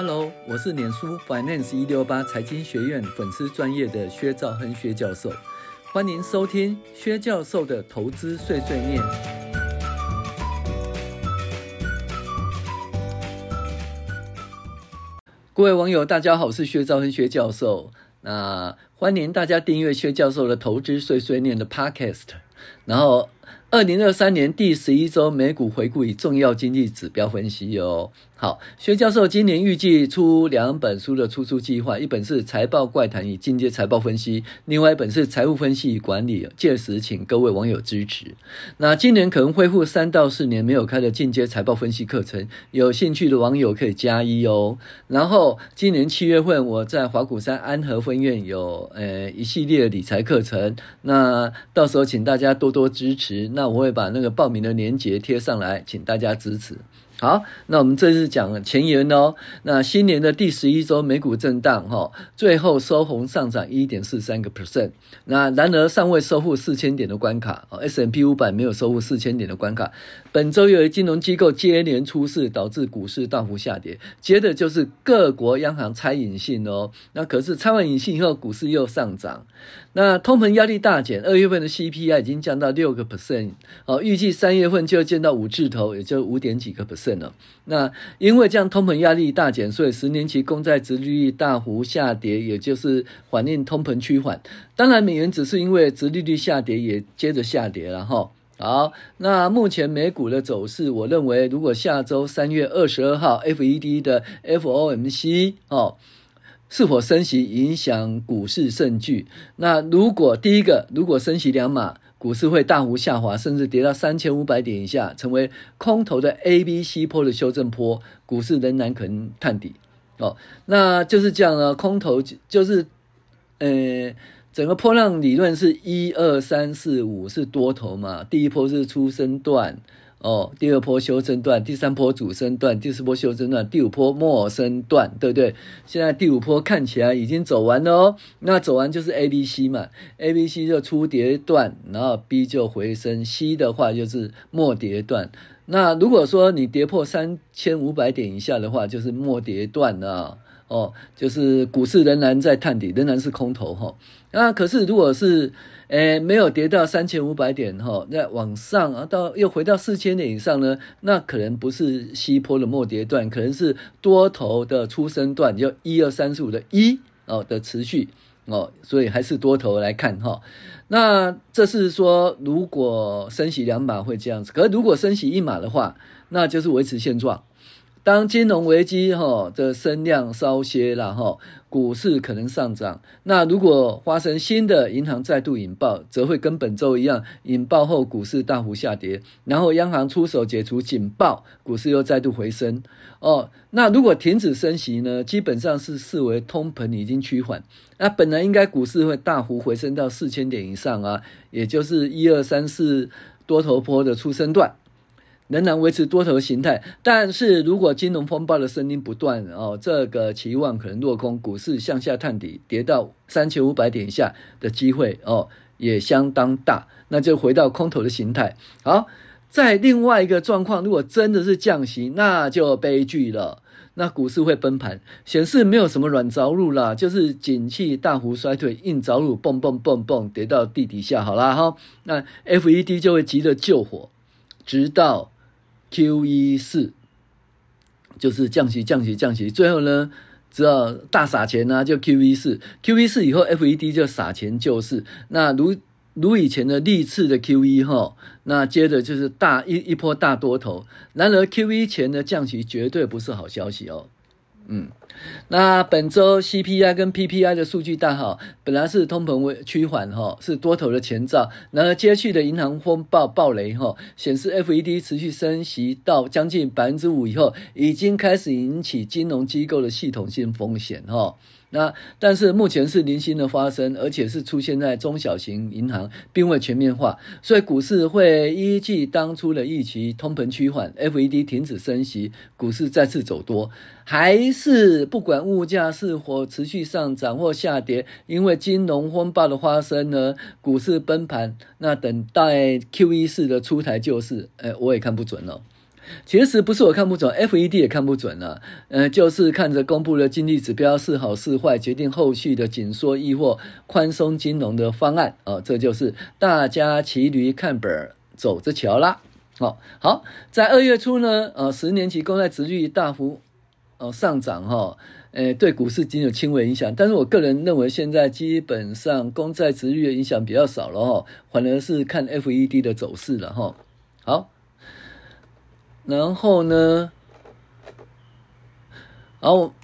Hello，我是脸书 Finance 一六八财经学院粉丝专业的薛兆亨薛教授，欢迎收听薛教授的投资碎碎念。各位网友，大家好，我是薛兆亨薛教授。那欢迎大家订阅薛教授的投资碎碎念的 Podcast，然后。二零二三年第十一周美股回顾与重要经济指标分析哦。好，薛教授今年预计出两本书的出书计划，一本是《财报怪谈与进阶财报分析》，另外一本是《财务分析与管理》，届时请各位网友支持。那今年可能恢复三到四年没有开的进阶财报分析课程，有兴趣的网友可以加一哦。然后今年七月份我在法鼓山安和分院有呃一系列的理财课程，那到时候请大家多多支持。那我会把那个报名的链接贴上来，请大家支持。好，那我们这次讲前言哦。那新年的第十一周美股震荡哈，最后收红上涨一点四三个 percent。那然而尚未收复四千点的关卡，S&P 五百没有收复四千点的关卡。本周由于金融机构接连出事，导致股市大幅下跌。接着就是各国央行拆隐性哦。那可是拆完隐性以后，股市又上涨。那通膨压力大减，二月份的 CPI 已经降到六个 percent 哦，预计三月份就要见到五字头，也就五点几个 percent 了。那因为这样通膨压力大减，所以十年期公债殖利率大幅下跌，也就是反映通膨趋缓。当然，美元只是因为殖利率下跌，也接着下跌了哈。好，那目前美股的走势，我认为如果下周三月二十二号 FED 的 FOMC 哦，是否升息影响股市胜据。那如果第一个，如果升息两码。股市会大幅下滑，甚至跌到三千五百点以下，成为空头的 A、B、C 波的修正波，股市仍然可能探底。哦，那就是这样呢。空头就是，呃，整个波浪理论是一二三四五是多头嘛，第一波是初升段。哦，第二波修正段，第三波主升段，第四波修正段，第五波末升段，对不对？现在第五波看起来已经走完了哦。那走完就是 A、B、C 嘛，A、B、C 就初跌段，然后 B 就回升，C 的话就是末跌段。那如果说你跌破三千五百点以下的话，就是末跌段啊。哦，就是股市仍然在探底，仍然是空头哈、哦。那可是如果是诶没有跌到三千五百点哈，那、往上啊到又回到四千点以上呢，那可能不是西坡的末跌段，可能是多头的出生段，就一二三四五的一哦的持续哦，所以还是多头来看哈、哦。那这是说如果升息两码会这样子，可是如果升息一码的话，那就是维持现状。当金融危机哈的声量稍歇了哈，股市可能上涨。那如果发生新的银行再度引爆，则会跟本周一样，引爆后股市大幅下跌，然后央行出手解除警报，股市又再度回升。哦，那如果停止升息呢？基本上是视为通膨已经趋缓。那本来应该股市会大幅回升到四千点以上啊，也就是一二三四多头波的出生段。仍然维持多头形态，但是如果金融风暴的声音不断哦，这个期望可能落空，股市向下探底，跌到三千五百点以下的机会哦也相当大，那就回到空头的形态。好，在另外一个状况，如果真的是降息，那就悲剧了，那股市会崩盘，显示没有什么软着陆啦，就是景气大幅衰退，硬着陆，蹦蹦蹦蹦跌到地底下，好啦哈，那 FED 就会急着救火，直到。QE 四就是降息、降息、降息，最后呢，只要大撒钱呢、啊，就 QE 四。QE 四以后，FED 就撒钱救市。那如如以前的历次的 QE 哈，那接着就是大一一波大多头。然而 QE 前的降息绝对不是好消息哦。嗯，那本周 CPI 跟 PPI 的数据大好，本来是通膨为趋缓哈，是多头的前兆。然而接续的银行风暴暴雷哈，显示 FED 持续升息到将近百分之五以后，已经开始引起金融机构的系统性风险哈。那但是目前是零星的发生，而且是出现在中小型银行，并未全面化，所以股市会依据当初的预期，通膨趋缓，FED 停止升息，股市再次走多，还是不管物价是否持续上涨或下跌，因为金融风暴的发生呢，股市崩盘，那等待 QE 四的出台救市，哎，我也看不准了。其实不是我看不准，FED 也看不准了、呃，就是看着公布的经济指标是好是坏，决定后续的紧缩亦或宽松金融的方案啊、哦。这就是大家骑驴看本走着瞧啦。好、哦，好，在二月初呢，呃，十年期公债殖率大幅呃上涨哈。哦诶，对股市仅有轻微影响，但是我个人认为，现在基本上公债殖率的影响比较少了哈，反而是看 FED 的走势了哈。好，然后呢，然后，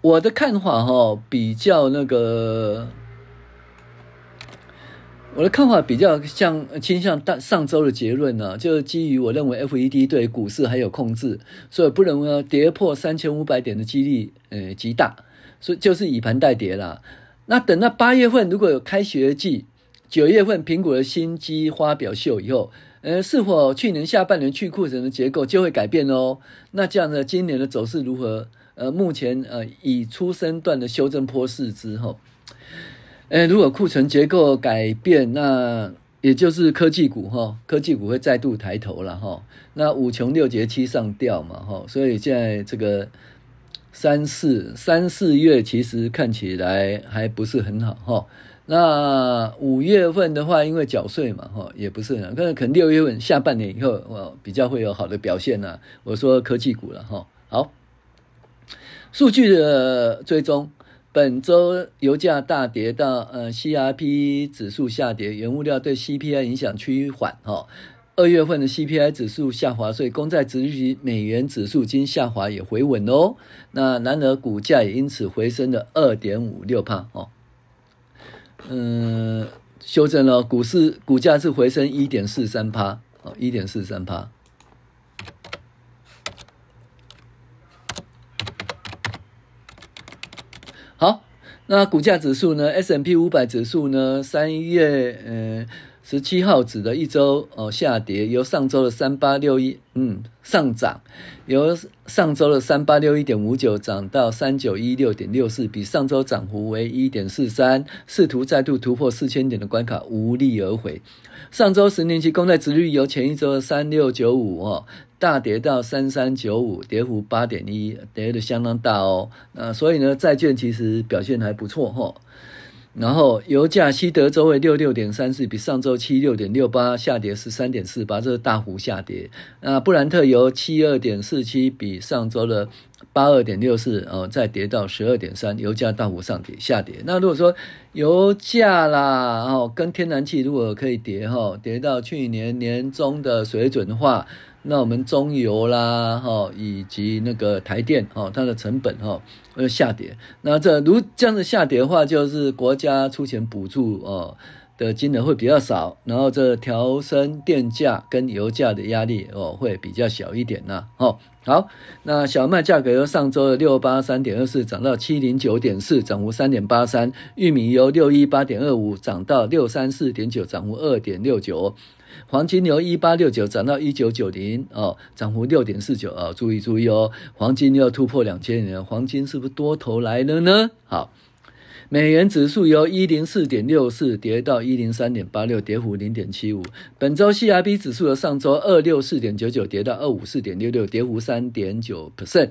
我的看法哈，比较那个。我的看法比较像倾向大上周的结论呢、啊，就是基于我认为 FED 对股市还有控制，所以不认为跌破三千五百点的几率呃极大，所以就是以盘代跌啦。那等到八月份如果有开学季，九月份苹果的新机发表秀以后，呃，是否去年下半年去库存的结构就会改变哦？那这样呢，今年的走势如何？呃，目前呃以初升段的修正波势之后。诶，如果库存结构改变，那也就是科技股哈，科技股会再度抬头了哈。那五穷六绝七上吊嘛哈，所以现在这个三四三四月其实看起来还不是很好哈。那五月份的话，因为缴税嘛哈，也不是很，可能可能六月份下半年以后哦，比较会有好的表现呐。我说科技股了哈，好，数据的追踪。本周油价大跌到呃，CRP 指数下跌，原物料对 CPI 影响趋缓哈。二月份的 CPI 指数下滑，所以公债殖利率美元指数均下滑也回稳哦。那然而股价也因此回升了二点五六帕哦。嗯，修正了，股市股价是回升一点四三趴哦，一点四三趴。好，那股价指数呢？S M P 五百指数呢？三月呃十七号指的一周哦下跌，由上周的三八六一嗯上涨，由上周的三八六一点五九涨到三九一六点六四，比上周涨幅为一点四三，试图再度突破四千点的关卡，无力而回。上周十年期公债殖率由前一周的三六九五哦。大跌到三三九五，跌幅八点一，跌的相当大哦。那所以呢，债券其实表现还不错哈。然后油价西德州为六六点三四，比上周七六点六八下跌十三点四八，这是大幅下跌。那布兰特油七二点四七，比上周的八二点六四哦，再跌到十二点三，油价大幅上跌下跌。那如果说油价啦哦，跟天然气如果可以跌哈，跌到去年年中的水准的话。那我们中油啦，哈，以及那个台电，哈，它的成本，哈，会下跌。那这如这样子下跌的话，就是国家出钱补助，哦，的金额会比较少，然后这调升电价跟油价的压力，哦，会比较小一点呐，哦，好，那小麦价格由上周的六八三点二四涨到七零九点四，涨幅三点八三；玉米由六一八点二五涨到六三四点九，涨幅二点六九。黄金由一八六九涨到一九九零哦，涨幅六点四九啊！注意注意哦，黄金又要突破两千年，黄金是不是多头来了呢？好。美元指数由一零四点六四跌到一零三点八六，跌幅零点七五。本周 CRB 指数的上周二六四点九九跌到二五四点六六，跌幅三点九 percent。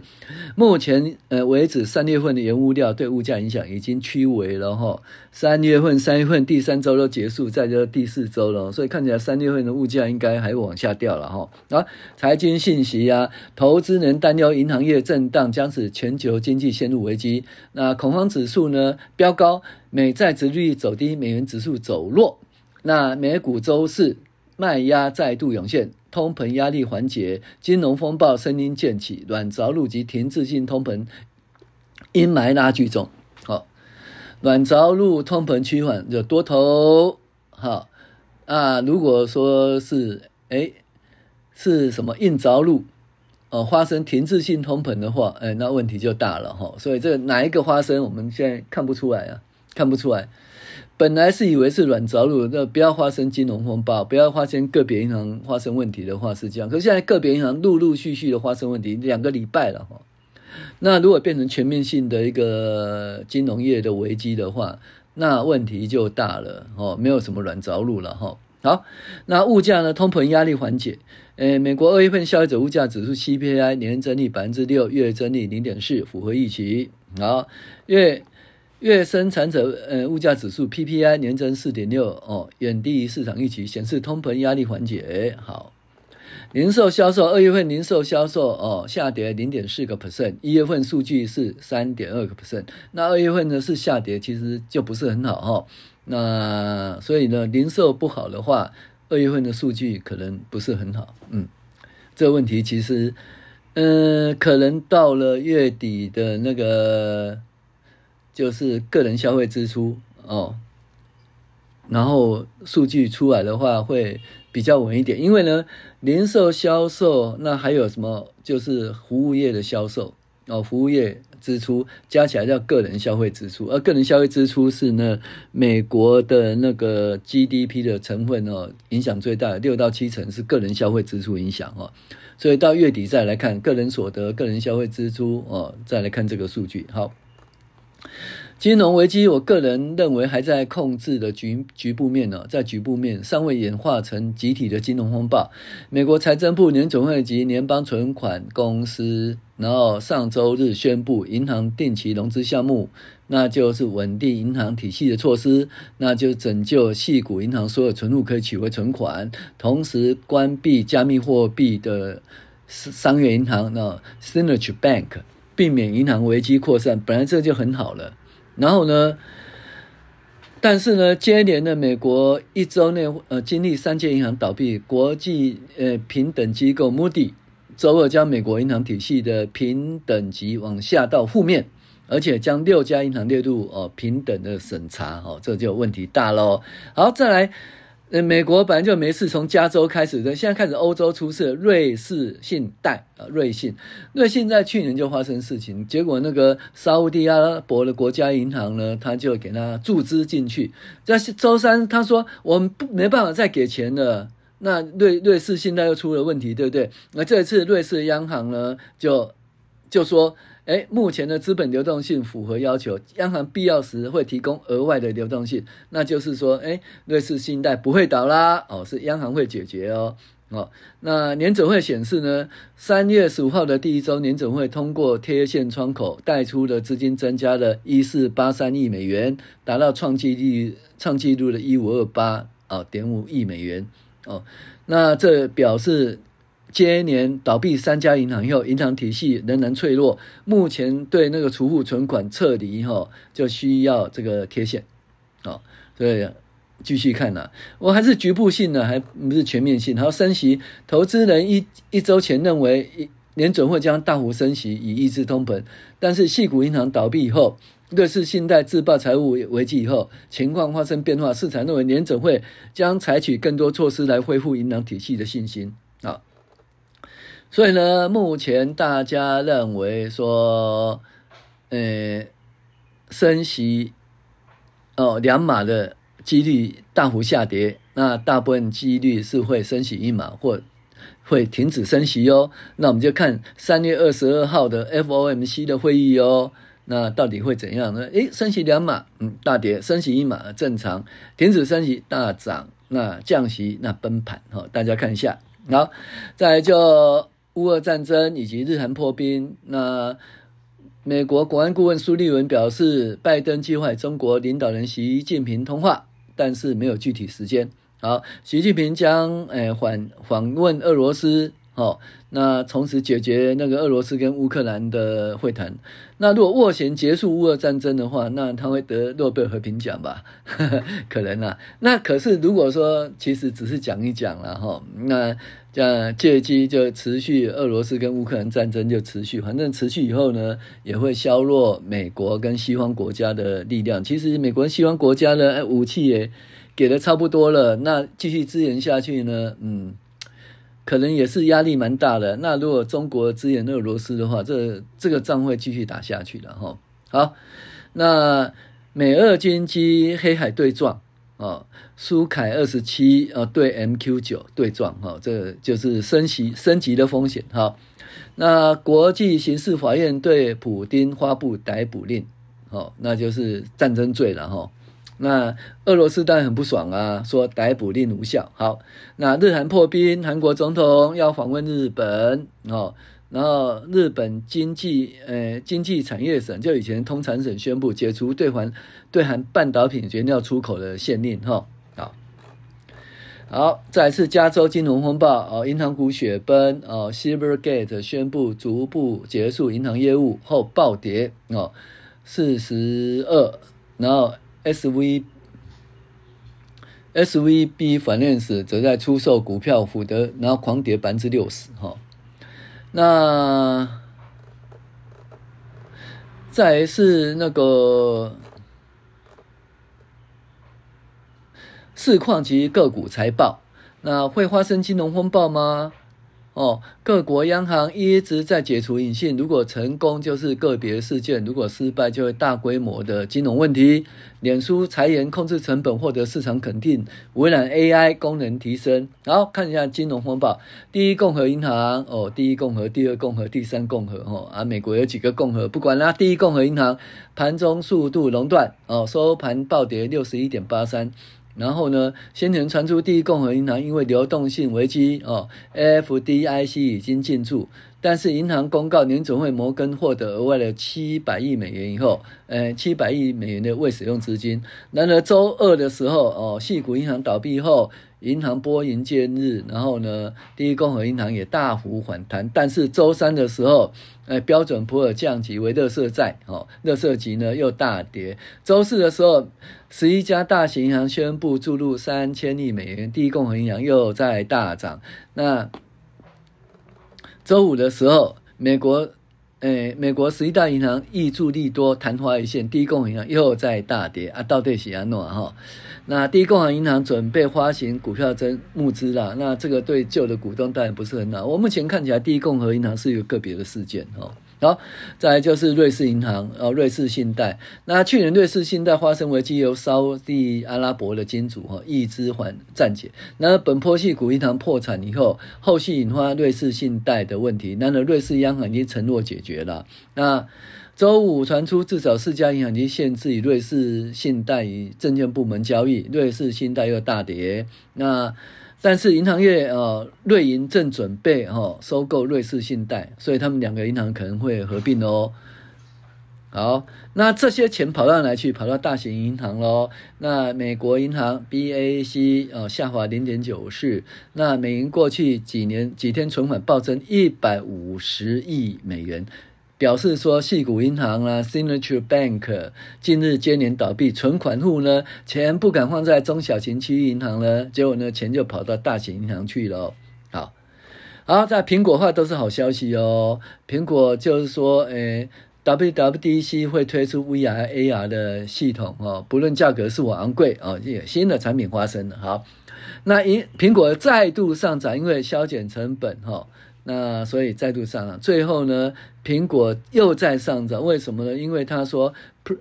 目前呃为止，三月份的原物料对物价影响已经趋微了哈。三月份、三月份第三周都结束，再就第四周了，所以看起来三月份的物价应该还往下掉了哈。啊，财经信息啊，投资人担忧银行业震荡将使全球经济陷入危机。那恐慌指数呢标飙高，美债殖率走低，美元指数走弱。那美股周四卖压再度涌现，通膨压力缓解，金融风暴声音渐起，软着陆及停滞性通膨阴霾拉剧中。好，软着陆通膨趋缓就多头。好啊，如果说是哎是什么硬着陆？哦，发生停滞性通膨的话，哎，那问题就大了哈。所以这哪一个发生，我们现在看不出来啊，看不出来。本来是以为是软着陆，那不要发生金融风暴，不要发生个别银行发生问题的话是这样。可是现在个别银行陆陆续续的发生问题，两个礼拜了哈。那如果变成全面性的一个金融业的危机的话，那问题就大了哦，没有什么软着陆了哈。好，那物价呢？通膨压力缓解，诶，美国二月份消费者物价指数 CPI 年增率百分之六，月增率零点四，符合预期。好，月月生产者呃物价指数 PPI 年增四点六哦，远低于市场预期，显示通膨压力缓解。好。零售销售，二月份零售销售哦下跌零点四个 percent，一月份数据是三点二个 percent，那二月份呢是下跌，其实就不是很好哈、哦。那所以呢，零售不好的话，二月份的数据可能不是很好。嗯，这个问题其实，嗯、可能到了月底的那个就是个人消费支出哦，然后数据出来的话会。比较稳一点，因为呢，零售销售那还有什么？就是服务业的销售哦，服务业支出加起来叫个人消费支出，而个人消费支出是呢美国的那个 GDP 的成分哦，影响最大，六到七成是个人消费支出影响哦，所以到月底再来看个人所得、个人消费支出哦，再来看这个数据，好。金融危机，我个人认为还在控制的局局部面呢，在局部面尚未演化成集体的金融风暴。美国财政部、年总会及联邦存款公司，然后上周日宣布银行定期融资项目，那就是稳定银行体系的措施，那就拯救矽谷银行所有存户可以取回存款，同时关闭加密货币的商业银行，那 Signature Bank，避免银行危机扩散。本来这就很好了。然后呢，但是呢，接连的美国一周内呃经历三间银行倒闭，国际呃平等机构 Moody 周二将美国银行体系的评等级往下到负面，而且将六家银行列入哦平等的审查哦，这就问题大喽。好，再来。美国本来就没事，从加州开始的，现在开始欧洲出事。瑞士信贷啊，瑞信，瑞信在去年就发生事情，结果那个沙乌地阿拉伯的国家银行呢，他就给他注资进去。在周三，他说我们不没办法再给钱了。那瑞瑞士信贷又出了问题，对不对？那这次瑞士央行呢，就就说。诶，目前的资本流动性符合要求，央行必要时会提供额外的流动性，那就是说，诶，瑞士信贷不会倒啦，哦，是央行会解决哦，哦，那年准会显示呢，三月十五号的第一周，年准会通过贴现窗口贷出的资金增加了一四八三亿美元，达到创纪录创纪录的一五二八啊点五亿美元哦，那这表示。接连倒闭三家银行以后，银行体系仍然脆弱。目前对那个储户存款撤离后，就需要这个贴现，哦，所以继续看呐。我还是局部性的，还不是全面性。然后升息，投资人一一周前认为一联准会将大幅升息以抑制通膨，但是矽谷银行倒闭以后，瑞士信贷自曝财务危机以后，情况发生变化，市场认为联准会将采取更多措施来恢复银行体系的信心啊。所以呢，目前大家认为说，呃，升息哦两码的几率大幅下跌，那大部分几率是会升息一码或会停止升息哦。那我们就看三月二十二号的 FOMC 的会议哦，那到底会怎样呢？诶，升息两码，嗯，大跌；升息一码正常；停止升息大涨；那降息那崩盘哈，大家看一下。好，再来就。乌俄战争以及日韩破冰，那美国国安顾问苏利文表示，拜登计划与中国领导人习近平通话，但是没有具体时间。好，习近平将诶访访问俄罗斯，哦，那从此解决那个俄罗斯跟乌克兰的会谈。那如果斡旋结束乌俄战争的话，那他会得诺贝尔和平奖吧？可能啊。那可是如果说其实只是讲一讲了哈，那。这借机就持续俄罗斯跟乌克兰战争就持续，反正持续以后呢，也会削弱美国跟西方国家的力量。其实美国跟西方国家呢武器也给的差不多了，那继续支援下去呢，嗯，可能也是压力蛮大的。那如果中国支援俄罗斯的话，这这个仗会继续打下去的哈。好，那美俄军机黑海对撞。啊，苏凯二十七啊，对 MQ 九对撞哈，这就是升级升级的风险哈。那国际刑事法院对普丁发布逮捕令，哦，那就是战争罪了哈。那俄罗斯当然很不爽啊，说逮捕令无效。好，那日韩破冰，韩国总统要访问日本哦。然后日本经济呃经济产业省就以前通产省宣布解除对韩对韩半导体原料出口的限令哈。好，好，再次加州金融风暴哦，银行股雪崩哦，Silvergate 宣布逐步结束银行业务后暴跌哦，四十二，然后 SV SVB Finance 则在出售股票福德，然后狂跌百分之六十哈。那再是那个市况及个股财报，那会发生金融风暴吗？哦，各国央行一直在解除隐性，如果成功就是个别事件，如果失败就会大规模的金融问题。脸书裁员控制成本获得市场肯定，微软 AI 功能提升。好，看一下金融风暴，第一共和银行哦，第一共和、第二共和、第三共和哦啊，美国有几个共和不管啦，第一共和银行盘中速度熔断哦，收盘暴跌六十一点八三。然后呢，先前传出第一共和银行因为流动性危机哦，FDIC 已经进驻，但是银行公告年总会摩根获得额外的七百亿美元以后，呃，七百亿美元的未使用资金。然而周二的时候哦，系股银行倒闭后。银行拨云见日，然后呢，第一共和银行也大幅反弹，但是周三的时候，呃，标准普尔降级为垃圾债，哦，垃圾级呢又大跌。周四的时候，十一家大型银行宣布注入三千亿美元，第一共和银行又在大涨。那周五的时候，美国。诶，美国十一大银行易注利多，昙花一现。第一共和银行又在大跌啊，到底是安怎哈？那第一共和银行准备发行股票增募资了，那这个对旧的股东当然不是很好。我目前看起来，第一共和银行是一个个别的事件好，再来就是瑞士银行，呃，瑞士信贷。那去年瑞士信贷发生危机，由沙地阿拉伯的金主哈易资还暂解。那本坡系股银行破产以后，后续引发瑞士信贷的问题。那呢，瑞士央行已经承诺解决了。那周五传出，至少四家银行已经限制与瑞士信贷与证券部门交易，瑞士信贷又大跌。那但是银行业呃，瑞银正准备哈收购瑞士信贷，所以他们两个银行可能会合并哦。好，那这些钱跑到哪去？跑到大型银行喽。那美国银行 BAC 呃下滑零点九四，那美银过去几年几天存款暴增一百五十亿美元。表示说，矽谷银行啊，Signature Bank 近日接连倒闭，存款户呢钱不敢放在中小型区域银行了，结果呢钱就跑到大型银行去了。好，好，在苹果话都是好消息哦。苹果就是说，诶，WWDC 会推出 VR AR 的系统哦，不论价格是否昂贵哦，有新的产品发生了。好，那因苹果再度上涨，因为削减成本哈。那所以再度上涨，最后呢，苹果又在上涨，为什么呢？因为他说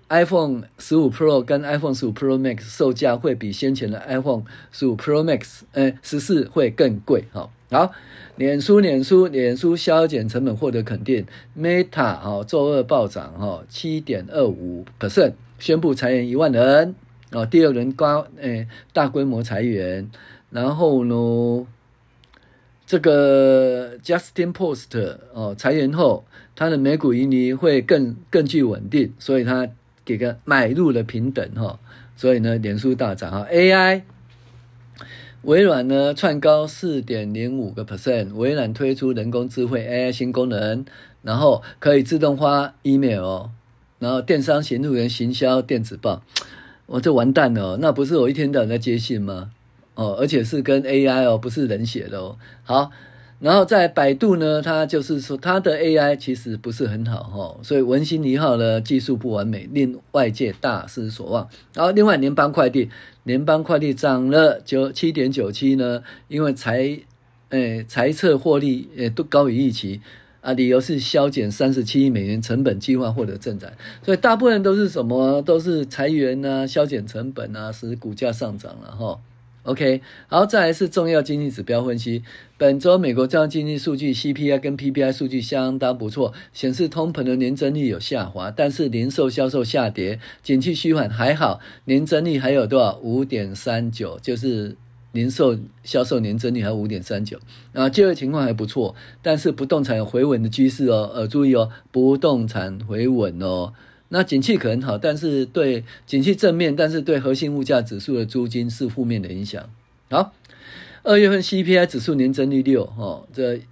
，iPhone 十五 Pro 跟 iPhone 十五 Pro Max 售价会比先前的 iPhone 十五 Pro Max，呃，十四会更贵。好，好，脸书，脸书，脸书削减成本获得肯定，Meta 哦，周二暴涨哈，七点二五 percent，宣布裁员一万人，哦，第二轮高，诶，大规模裁员，然后呢？这个 Justin Post 哦，裁员后，它的美股盈利会更更具稳定，所以它给个买入的平等哈，所以呢，脸书大涨哈。AI，微软呢窜高四点零五个 percent，微软推出人工智慧 AI 新功能，然后可以自动化 email，然后电商行路人行销电子报，我这完蛋了，那不是我一天到晚在接信吗？哦，而且是跟 AI 哦，不是人写的哦。好，然后在百度呢，它就是说它的 AI 其实不是很好哈，所以文心一号呢技术不完美，令外界大失所望。然后另外联邦快递，联邦快递涨了九七点九七呢，因为财诶财测获利诶都高于预期啊，理由是削减三十七亿美元成本计划获得正展，所以大部分都是什么都是裁员啊，削减成本啊，使股价上涨了哈。OK，好，再来是重要经济指标分析。本周美国重要经济数据 CPI 跟 PPI 数据相当不错，显示通膨的年增率有下滑，但是零售销售下跌，景气趋缓还好，年增率还有多少？五点三九，就是零售销售年增率还有五点三九。啊，就业情况还不错，但是不动产有回稳的趋势哦，呃，注意哦，不动产回稳哦。那景气可能好，但是对景气正面，但是对核心物价指数的租金是负面的影响。好，二月份 CPI 指数年增率六，哦，这，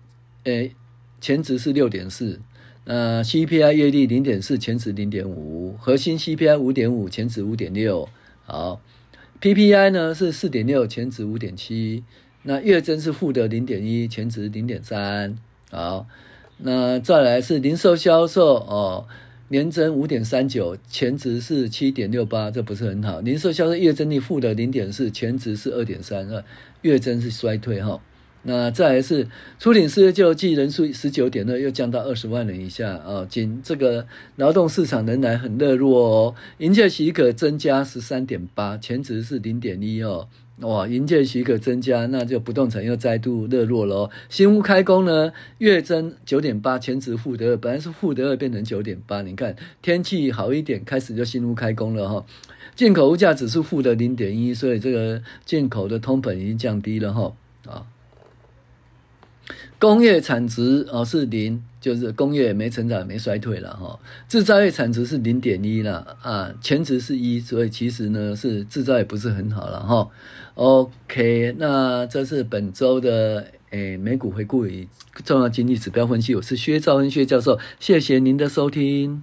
诶，前值是六点四，那 CPI 月率零点四，前值零点五，核心 CPI 五点五，前值五点六。好，PPI 呢是四点六，前值五点七，那月增是负的零点一，前值零点三。好，那再来是零售销售哦。年增五点三九，前值是七点六八，这不是很好。零售销售月增率负的零点四，前值是二点三二，月增是衰退哈。那再来是初领失业救济人数十九点二，又降到二十万人以下啊。仅这个劳动市场仍然很热络哦。营业许可增加十三点八，前值是零点一哦。哇，营业许可增加，那就不动产又再度热络了哦。新屋开工呢，月增九点八，前值负的二，本来是负的二变成九点八。你看天气好一点，开始就新屋开工了哈。进口物价指数负的零点一，所以这个进口的通膨已经降低了哈啊。工业产值哦是零，就是工业没成长没衰退了哈。制造业产值是零点一了啊，前值是一，所以其实呢是制造业不是很好了哈。OK，那这是本周的诶美股回顾与重要经济指标分析，我是薛兆恩薛教授，谢谢您的收听。